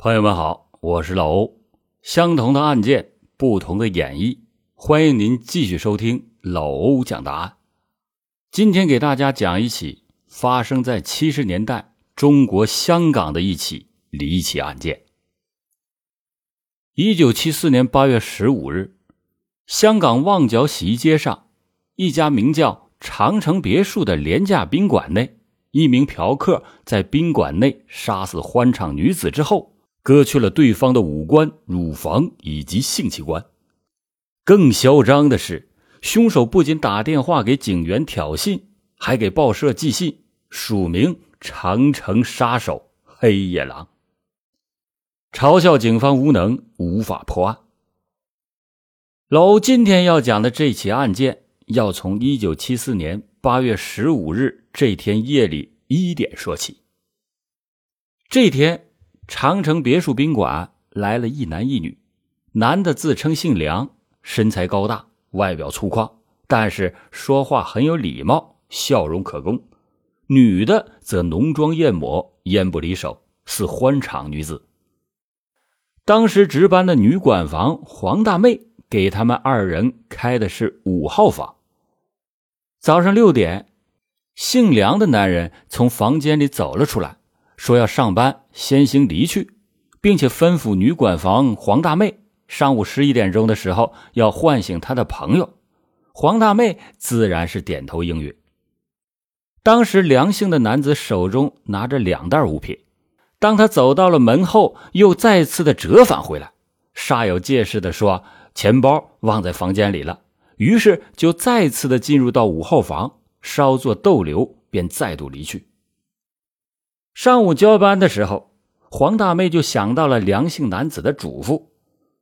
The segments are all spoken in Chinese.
朋友们好，我是老欧。相同的案件，不同的演绎，欢迎您继续收听老欧讲答案。今天给大家讲一起发生在七十年代中国香港的一起离奇案件。一九七四年八月十五日，香港旺角洗衣街上一家名叫长城别墅的廉价宾馆内，一名嫖客在宾馆内杀死欢场女子之后。割去了对方的五官、乳房以及性器官。更嚣张的是，凶手不仅打电话给警员挑衅，还给报社寄信，署名“长城杀手黑野狼”，嘲笑警方无能，无法破案。老欧今天要讲的这起案件，要从一九七四年八月十五日这天夜里一点说起。这天。长城别墅宾馆来了一男一女，男的自称姓梁，身材高大，外表粗犷，但是说话很有礼貌，笑容可掬；女的则浓妆艳抹，烟不离手，似欢场女子。当时值班的女管房黄大妹给他们二人开的是五号房。早上六点，姓梁的男人从房间里走了出来。说要上班，先行离去，并且吩咐女管房黄大妹，上午十一点钟的时候要唤醒他的朋友。黄大妹自然是点头应允。当时梁姓的男子手中拿着两袋物品，当他走到了门后，又再次的折返回来，煞有介事的说：“钱包忘在房间里了。”于是就再次的进入到五号房，稍作逗留，便再度离去。上午交班的时候，黄大妹就想到了梁姓男子的嘱咐，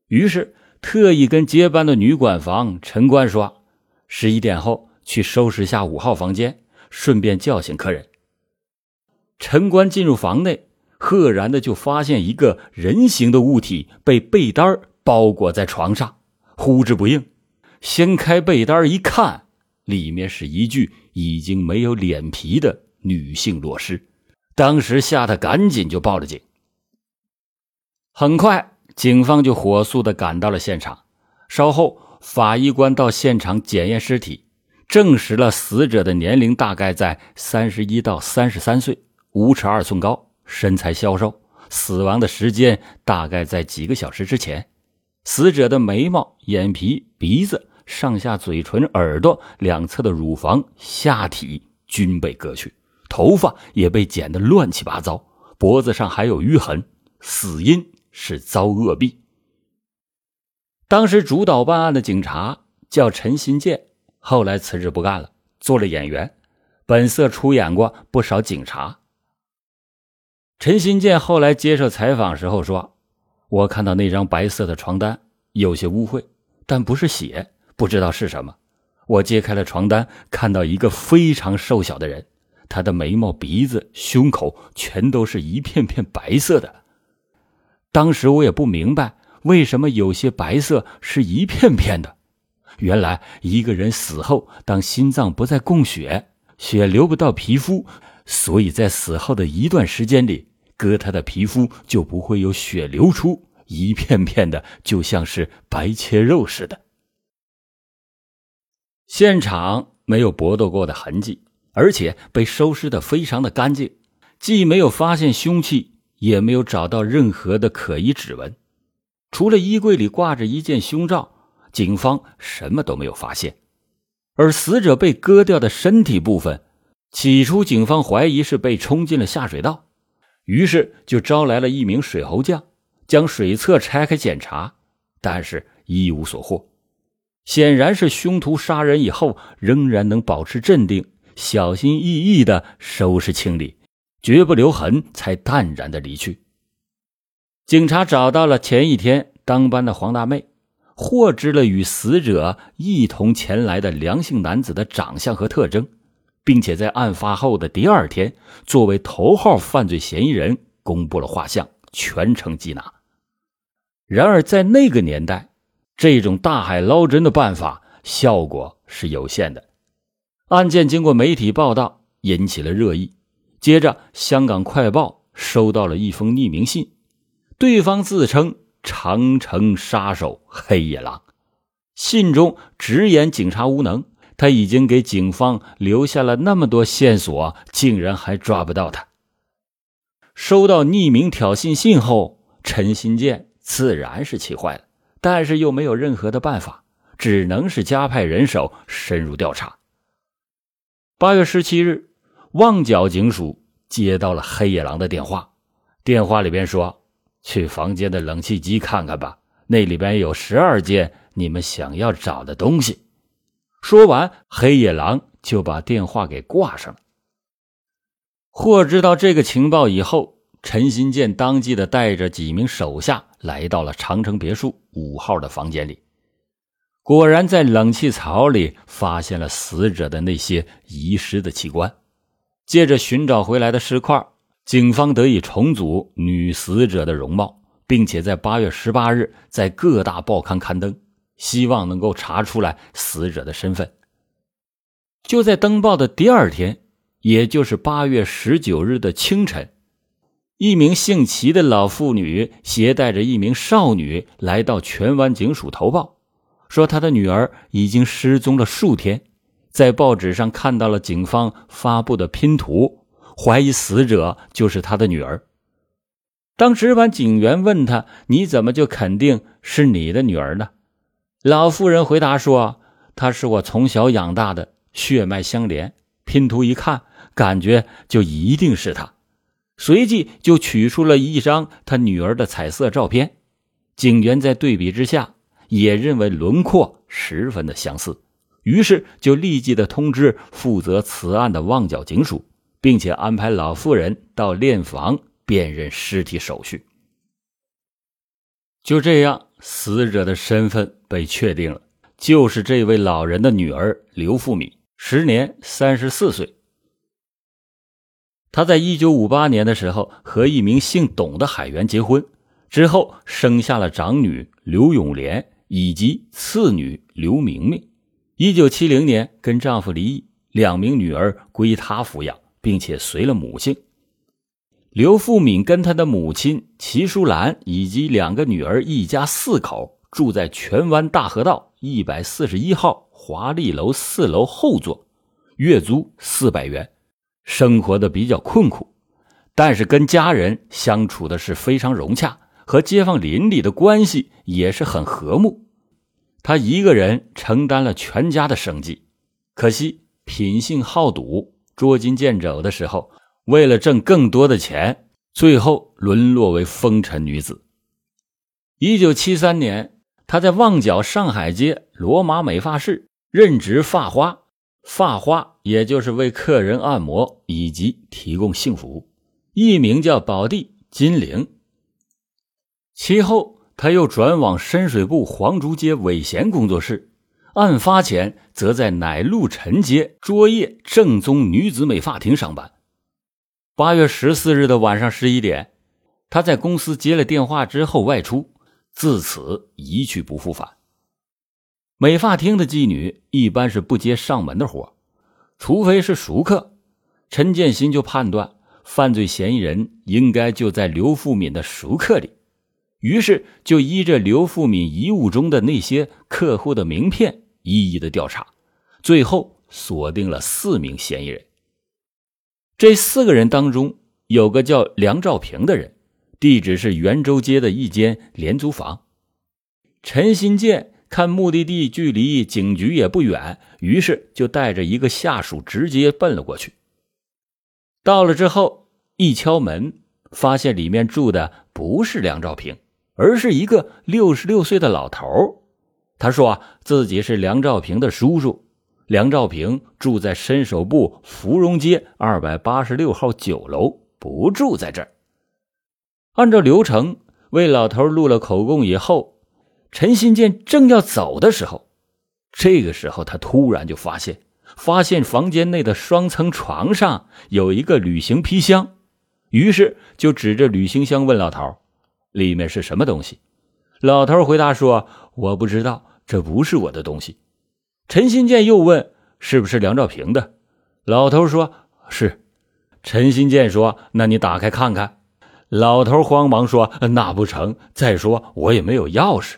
于是特意跟接班的女管房陈官说：“十一点后去收拾下五号房间，顺便叫醒客人。”陈官进入房内，赫然的就发现一个人形的物体被被单包裹在床上，呼之不应。掀开被单一看，里面是一具已经没有脸皮的女性裸尸。当时吓得赶紧就报了警。很快，警方就火速的赶到了现场。稍后，法医官到现场检验尸体，证实了死者的年龄大概在三十一到三十三岁，五尺二寸高，身材消瘦，死亡的时间大概在几个小时之前。死者的眉毛、眼皮、鼻子、上下嘴唇、耳朵两侧的乳房、下体均被割去。头发也被剪得乱七八糟，脖子上还有淤痕，死因是遭恶毙。当时主导办案的警察叫陈新建，后来辞职不干了，做了演员，本色出演过不少警察。陈新建后来接受采访时候说：“我看到那张白色的床单有些污秽，但不是血，不知道是什么。我揭开了床单，看到一个非常瘦小的人。”他的眉毛、鼻子、胸口全都是一片片白色的。当时我也不明白为什么有些白色是一片片的。原来一个人死后，当心脏不再供血，血流不到皮肤，所以在死后的一段时间里，割他的皮肤就不会有血流出，一片片的，就像是白切肉似的。现场没有搏斗过的痕迹。而且被收拾的非常的干净，既没有发现凶器，也没有找到任何的可疑指纹，除了衣柜里挂着一件胸罩，警方什么都没有发现。而死者被割掉的身体部分，起初警方怀疑是被冲进了下水道，于是就招来了一名水喉匠，将水厕拆开检查，但是一无所获，显然是凶徒杀人以后仍然能保持镇定。小心翼翼的收拾清理，绝不留痕，才淡然的离去。警察找到了前一天当班的黄大妹，获知了与死者一同前来的梁姓男子的长相和特征，并且在案发后的第二天，作为头号犯罪嫌疑人公布了画像，全程缉拿。然而，在那个年代，这种大海捞针的办法效果是有限的。案件经过媒体报道，引起了热议。接着，香港快报收到了一封匿名信，对方自称长城杀手黑野狼，信中直言警察无能，他已经给警方留下了那么多线索，竟然还抓不到他。收到匿名挑衅信后，陈新建自然是气坏了，但是又没有任何的办法，只能是加派人手深入调查。八月十七日，旺角警署接到了黑野狼的电话，电话里边说：“去房间的冷气机看看吧，那里边有十二件你们想要找的东西。”说完，黑野狼就把电话给挂上了。获知到这个情报以后，陈新建当即的带着几名手下来到了长城别墅五号的房间里。果然，在冷气槽里发现了死者的那些遗失的器官。借着寻找回来的尸块，警方得以重组女死者的容貌，并且在八月十八日在各大报刊刊登，希望能够查出来死者的身份。就在登报的第二天，也就是八月十九日的清晨，一名姓齐的老妇女携带着一名少女来到荃湾警署投报。说他的女儿已经失踪了数天，在报纸上看到了警方发布的拼图，怀疑死者就是他的女儿。当值班警员问他：“你怎么就肯定是你的女儿呢？”老妇人回答说：“她是我从小养大的，血脉相连。拼图一看，感觉就一定是她。”随即就取出了一张他女儿的彩色照片，警员在对比之下。也认为轮廓十分的相似，于是就立即的通知负责此案的旺角警署，并且安排老妇人到殓房辨认尸体手续。就这样，死者的身份被确定了，就是这位老人的女儿刘富敏，时年三十四岁。她在一九五八年的时候和一名姓董的海员结婚，之后生下了长女刘永莲。以及次女刘明明，一九七零年跟丈夫离异，两名女儿归她抚养，并且随了母亲。刘富敏跟她的母亲齐淑兰以及两个女儿，一家四口住在荃湾大河道一百四十一号华丽楼四楼后座，月租四百元，生活的比较困苦，但是跟家人相处的是非常融洽。和街坊邻里的关系也是很和睦，他一个人承担了全家的生计，可惜品性好赌，捉襟见肘的时候，为了挣更多的钱，最后沦落为风尘女子。一九七三年，他在旺角上海街罗马美发室任职发花，发花也就是为客人按摩以及提供性服务，艺名叫宝地金玲。其后，他又转往深水埗黄竹街伟贤工作室，案发前则在乃路陈街卓业正宗女子美发厅上班。八月十四日的晚上十一点，他在公司接了电话之后外出，自此一去不复返。美发厅的妓女一般是不接上门的活，除非是熟客。陈建新就判断，犯罪嫌疑人应该就在刘富敏的熟客里。于是就依着刘富敏遗物中的那些客户的名片，一一的调查，最后锁定了四名嫌疑人。这四个人当中，有个叫梁兆平的人，地址是元州街的一间廉租房。陈新建看目的地距离警局也不远，于是就带着一个下属直接奔了过去。到了之后，一敲门，发现里面住的不是梁兆平。而是一个六十六岁的老头他说啊，自己是梁兆平的叔叔。梁兆平住在伸手部芙蓉街二百八十六号九楼，不住在这儿。按照流程为老头录了口供以后，陈新建正要走的时候，这个时候他突然就发现，发现房间内的双层床上有一个旅行皮箱，于是就指着旅行箱问老头。里面是什么东西？老头回答说：“我不知道，这不是我的东西。”陈新建又问：“是不是梁兆平的？”老头说：“是。”陈新建说：“那你打开看看。”老头慌忙说：“那不成，再说我也没有钥匙。”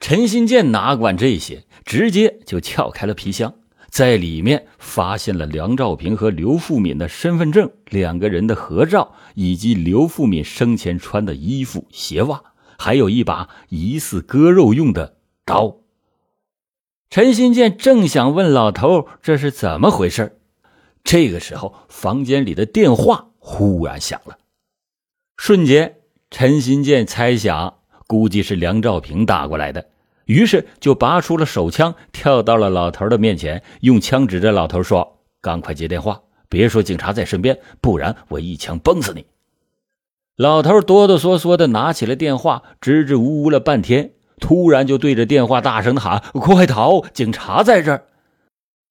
陈新建哪管这些，直接就撬开了皮箱，在里面发现了梁兆平和刘富敏的身份证、两个人的合照，以及刘富敏生前穿的衣服、鞋袜，还有一把疑似割肉用的刀。陈新建正想问老头这是怎么回事，这个时候房间里的电话忽然响了，瞬间陈新建猜想估计是梁兆平打过来的。于是就拔出了手枪，跳到了老头的面前，用枪指着老头说：“赶快接电话，别说警察在身边，不然我一枪崩死你！”老头哆哆嗦嗦的拿起了电话，支支吾吾了半天，突然就对着电话大声的喊：“快逃！警察在这儿！”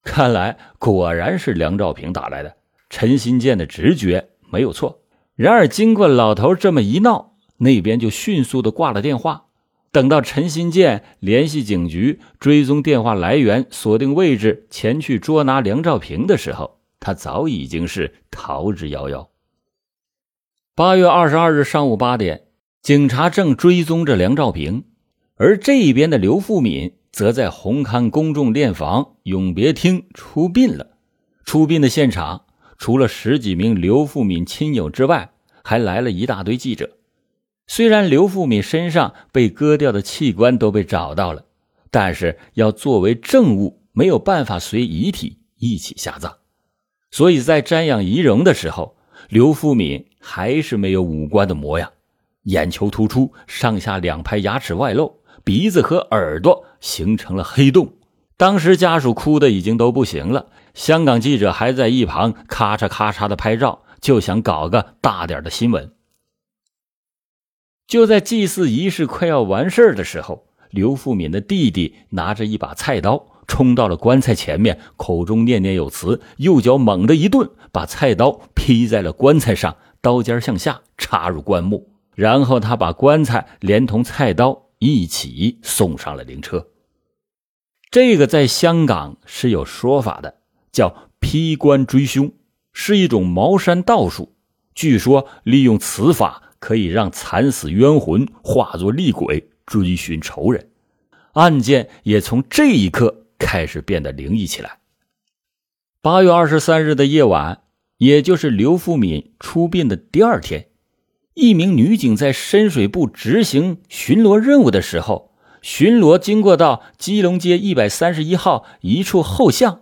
看来果然是梁兆平打来的。陈新建的直觉没有错。然而经过老头这么一闹，那边就迅速的挂了电话。等到陈新建联系警局追踪电话来源、锁定位置、前去捉拿梁兆平的时候，他早已经是逃之夭夭。八月二十二日上午八点，警察正追踪着梁兆平，而这一边的刘富敏则在红磡公众殓房永别厅出殡了。出殡的现场，除了十几名刘富敏亲友之外，还来了一大堆记者。虽然刘富敏身上被割掉的器官都被找到了，但是要作为证物，没有办法随遗体一起下葬，所以在瞻仰遗容的时候，刘富敏还是没有五官的模样，眼球突出，上下两排牙齿外露，鼻子和耳朵形成了黑洞。当时家属哭的已经都不行了，香港记者还在一旁咔嚓咔嚓的拍照，就想搞个大点的新闻。就在祭祀仪式快要完事的时候，刘富敏的弟弟拿着一把菜刀冲到了棺材前面，口中念念有词，右脚猛地一顿，把菜刀劈在了棺材上，刀尖向下插入棺木，然后他把棺材连同菜刀一起送上了灵车。这个在香港是有说法的，叫劈棺追凶，是一种茅山道术，据说利用此法。可以让惨死冤魂化作厉鬼追寻仇人，案件也从这一刻开始变得灵异起来。八月二十三日的夜晚，也就是刘富敏出殡的第二天，一名女警在深水埗执行巡逻任务的时候，巡逻经过到基隆街一百三十一号一处后巷，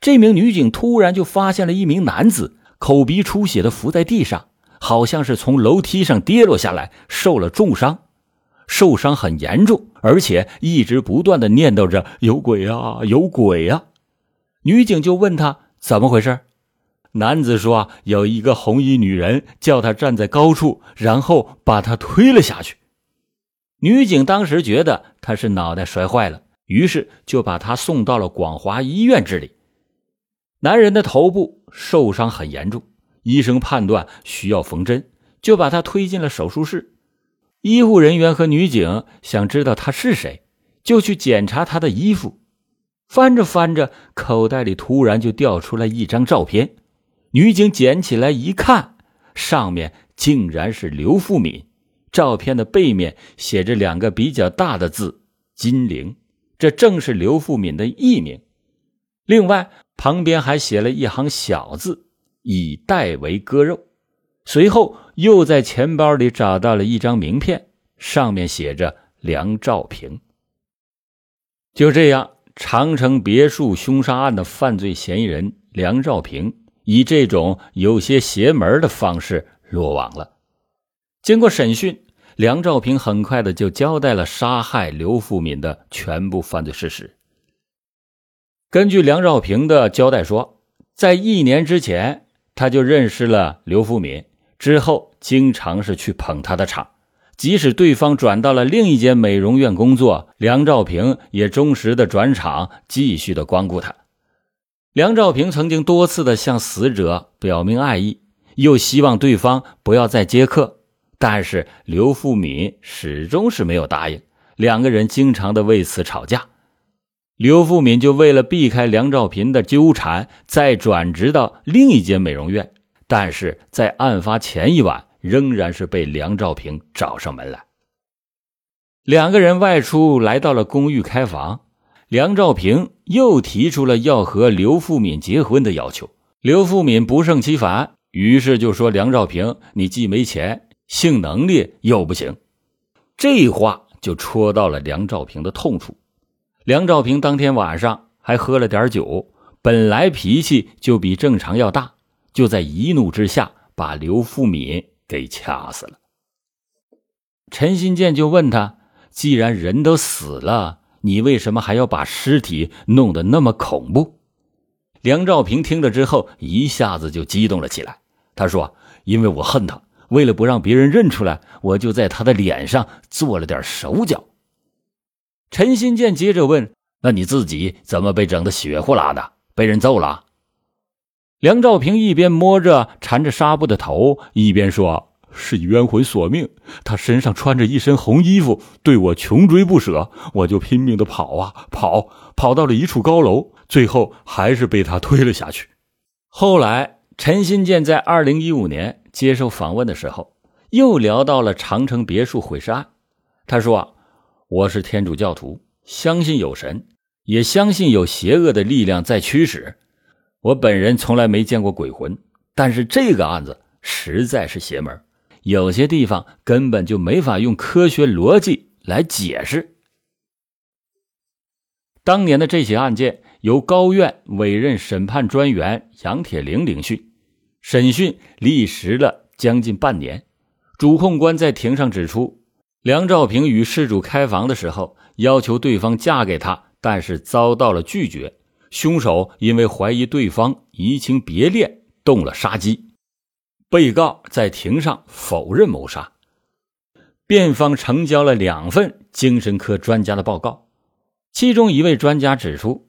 这名女警突然就发现了一名男子口鼻出血的伏在地上。好像是从楼梯上跌落下来，受了重伤，受伤很严重，而且一直不断的念叨着“有鬼啊，有鬼啊”。女警就问他怎么回事，男子说有一个红衣女人叫他站在高处，然后把他推了下去。女警当时觉得他是脑袋摔坏了，于是就把他送到了广华医院治理。男人的头部受伤很严重。医生判断需要缝针，就把他推进了手术室。医护人员和女警想知道他是谁，就去检查他的衣服。翻着翻着，口袋里突然就掉出来一张照片。女警捡起来一看，上面竟然是刘富敏。照片的背面写着两个比较大的字“金陵”，这正是刘富敏的艺名。另外，旁边还写了一行小字。以代为割肉，随后又在钱包里找到了一张名片，上面写着梁兆平。就这样，长城别墅凶杀案的犯罪嫌疑人梁兆平以这种有些邪门的方式落网了。经过审讯，梁兆平很快的就交代了杀害刘富敏的全部犯罪事实。根据梁兆平的交代说，在一年之前。他就认识了刘富敏，之后经常是去捧他的场，即使对方转到了另一间美容院工作，梁兆平也忠实的转场，继续的光顾他。梁兆平曾经多次的向死者表明爱意，又希望对方不要再接客，但是刘富敏始终是没有答应，两个人经常的为此吵架。刘富敏就为了避开梁兆平的纠缠，再转职到另一间美容院。但是在案发前一晚，仍然是被梁兆平找上门来。两个人外出来到了公寓开房，梁兆平又提出了要和刘富敏结婚的要求。刘富敏不胜其烦，于是就说：“梁兆平，你既没钱，性能力又不行。”这话就戳到了梁兆平的痛处。梁兆平当天晚上还喝了点酒，本来脾气就比正常要大，就在一怒之下把刘富敏给掐死了。陈新建就问他。既然人都死了，你为什么还要把尸体弄得那么恐怖？梁兆平听了之后，一下子就激动了起来。他说：“因为我恨他，为了不让别人认出来，我就在他的脸上做了点手脚。”陈新建接着问：“那你自己怎么被整得血呼啦的？被人揍了？”梁兆平一边摸着缠着纱布的头，一边说。是冤魂索命，他身上穿着一身红衣服，对我穷追不舍，我就拼命的跑啊跑，跑到了一处高楼，最后还是被他推了下去。后来，陈新建在二零一五年接受访问的时候，又聊到了长城别墅毁尸案。他说：“我是天主教徒，相信有神，也相信有邪恶的力量在驱使。我本人从来没见过鬼魂，但是这个案子实在是邪门。”有些地方根本就没法用科学逻辑来解释。当年的这起案件由高院委任审判专员杨铁林聆讯，审讯历时了将近半年。主控官在庭上指出，梁兆平与事主开房的时候要求对方嫁给他，但是遭到了拒绝。凶手因为怀疑对方移情别恋，动了杀机。被告在庭上否认谋杀，辩方呈交了两份精神科专家的报告，其中一位专家指出，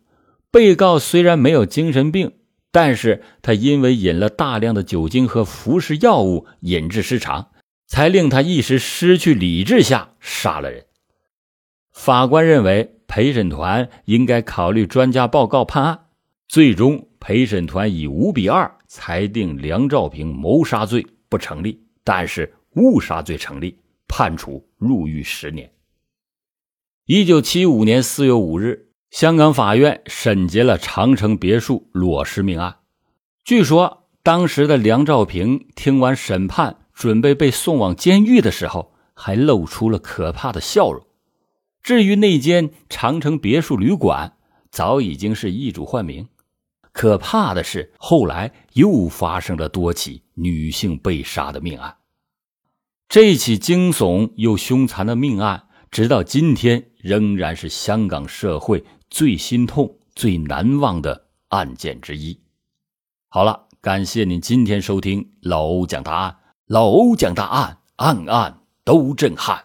被告虽然没有精神病，但是他因为饮了大量的酒精和服食药物，引致失常，才令他一时失去理智下杀了人。法官认为陪审团应该考虑专家报告判案，最终陪审团以五比二。裁定梁兆平谋杀罪不成立，但是误杀罪成立，判处入狱十年。一九七五年四月五日，香港法院审结了长城别墅裸尸命案。据说当时的梁兆平听完审判，准备被送往监狱的时候，还露出了可怕的笑容。至于那间长城别墅旅馆，早已经是易主换名。可怕的是，后来又发生了多起女性被杀的命案。这起惊悚又凶残的命案，直到今天仍然是香港社会最心痛、最难忘的案件之一。好了，感谢您今天收听老欧讲答案，老欧讲大案，案案都震撼。